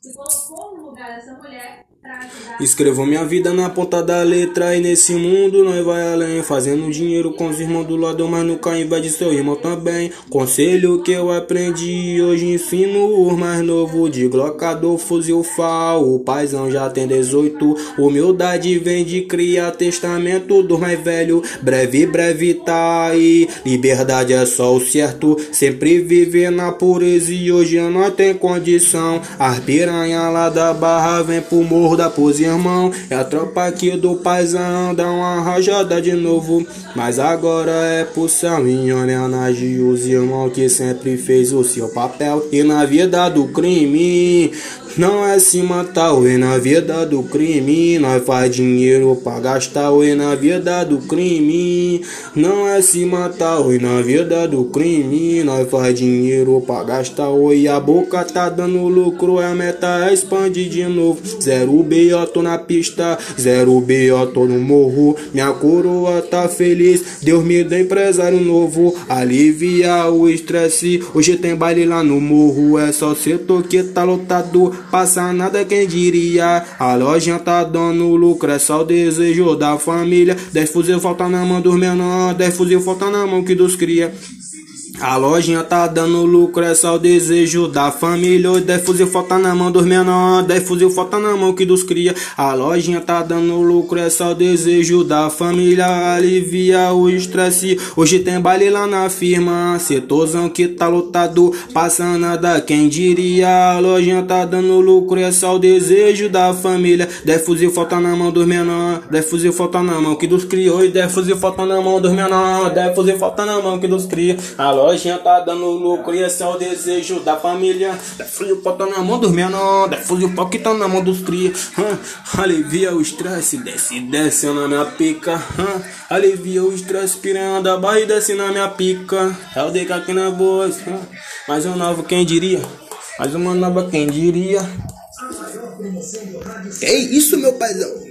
se no lugar dessa mulher. Escrevo minha vida na ponta da letra e nesse mundo nós vai além Fazendo dinheiro com os irmãos do lado, mas nunca invade seu irmão também. Conselho que eu aprendi, hoje ensino os mais novo De glocador, fuzil, fal, o paizão já tem 18 Humildade vem de criar testamento do mais velho Breve, breve tá aí, liberdade é só o certo Sempre viver na pureza e hoje não tenho condição. As piranha lá da barra vem pro morro da pose, irmão. É a tropa aqui do paizão, dá uma rajada de novo. Mas agora é pro céu em homenagem os irmãos que sempre fez o seu papel. E na vida do crime, não é se matar, e na vida do crime, nós faz dinheiro pra gastar, e na vida do crime, não é se matar, e na vida do crime, nós faz dinheiro pra gastar, e a boca tá dando lucro, a meta é expandir de novo, zero B.O. tô na pista, zero B.O. tô no morro, minha coroa tá feliz, Deus me dá empresário novo, alivia o estresse, hoje tem baile lá no morro, é só setor que tá lotado, Passa nada quem diria. A loja tá dando lucro, é só o desejo da família. Dez fuzil falta na mão dos menores, dez fuzil falta na mão que dos cria. A lojinha tá dando lucro, é só o desejo da família. Os 10 fuzil falta na mão dos menores, 10 fuzil falta na mão que dos cria. A lojinha tá dando lucro, é só o desejo da família. Alivia o estresse. Hoje tem baile lá na firma, setorzão que tá lotado. Passa nada, quem diria? A lojinha tá dando lucro, é só o desejo da família. 10 fuzil falta na mão dos menores, 10 fuzil falta na mão que dos cria. Os 10 fuzil falta na mão dos menores, 10 fuzil falta na mão que dos cria. A lojinha tá dando lucro e esse é o desejo da família. Defuse o pau tá na mão dos menores, defuse o pau que tá na mão dos cria. Hum, alivia o estresse, desce, desce na minha pica. Hum, alivia o estresse, piranha da barra e desce na minha pica. É o DK aqui na voz. Hum, mais um novo, quem diria? Mais uma nova, quem diria? É isso, meu paizão.